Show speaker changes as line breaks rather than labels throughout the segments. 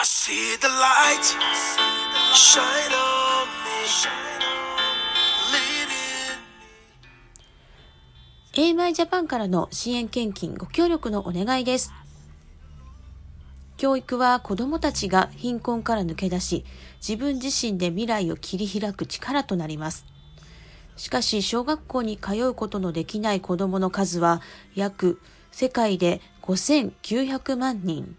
I see the light shine on me,
AMI ジャパンからの支援献金ご協力のお願いです。教育は子供たちが貧困から抜け出し、自分自身で未来を切り開く力となります。しかし、小学校に通うことのできない子供の数は約世界で5900万人。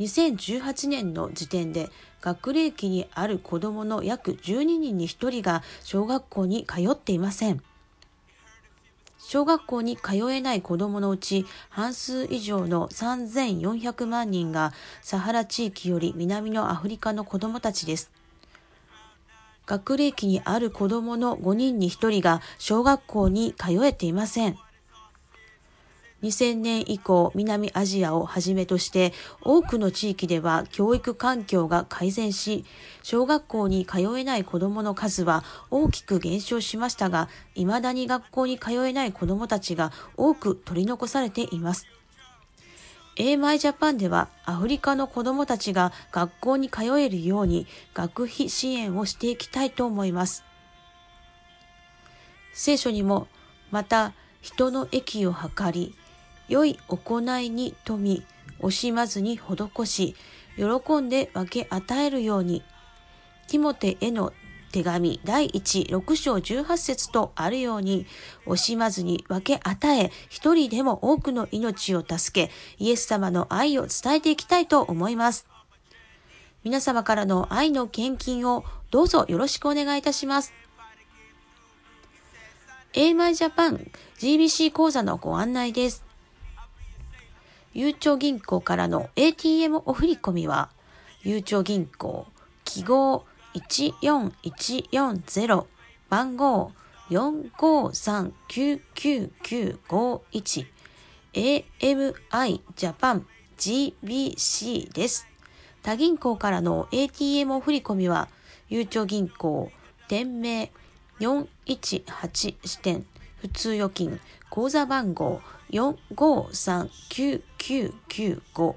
2018年の時点で学齢期にある子供の約12人に1人が小学校に通っていません。小学校に通えない子供のうち半数以上の3400万人がサハラ地域より南のアフリカの子供たちです。学齢期にある子供の5人に1人が小学校に通えていません。2000年以降、南アジアをはじめとして多くの地域では教育環境が改善し、小学校に通えない子どもの数は大きく減少しましたが、未だに学校に通えない子どもたちが多く取り残されています。AMI ジャパンではアフリカの子どもたちが学校に通えるように学費支援をしていきたいと思います。聖書にもまた人の益を図り、良い行いに富み、惜しまずに施し、喜んで分け与えるように、ティモテへの手紙第1、6章18節とあるように、惜しまずに分け与え、一人でも多くの命を助け、イエス様の愛を伝えていきたいと思います。皆様からの愛の献金をどうぞよろしくお願いいたします。AMI ジャパン GBC 講座のご案内です。ゆうちょ銀行からの ATM お振込は、ゆうちょ銀行記号14140番号453-99951 AMI ジャパン GBC です。他銀行からの ATM お振込は、ゆうちょ銀行店名418支店普通預金口座番号4539995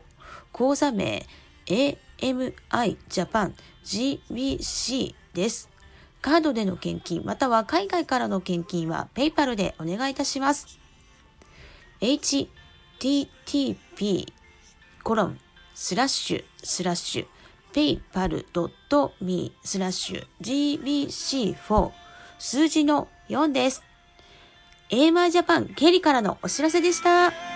口座名 AMI ジャパン GBC です。カードでの献金または海外からの献金は PayPal でお願いいたします。http コロンスラッシュスラッシュ paypal.me スラッシュ gbc4 数字の4です。AMI ジャパン経理からのお知らせでした。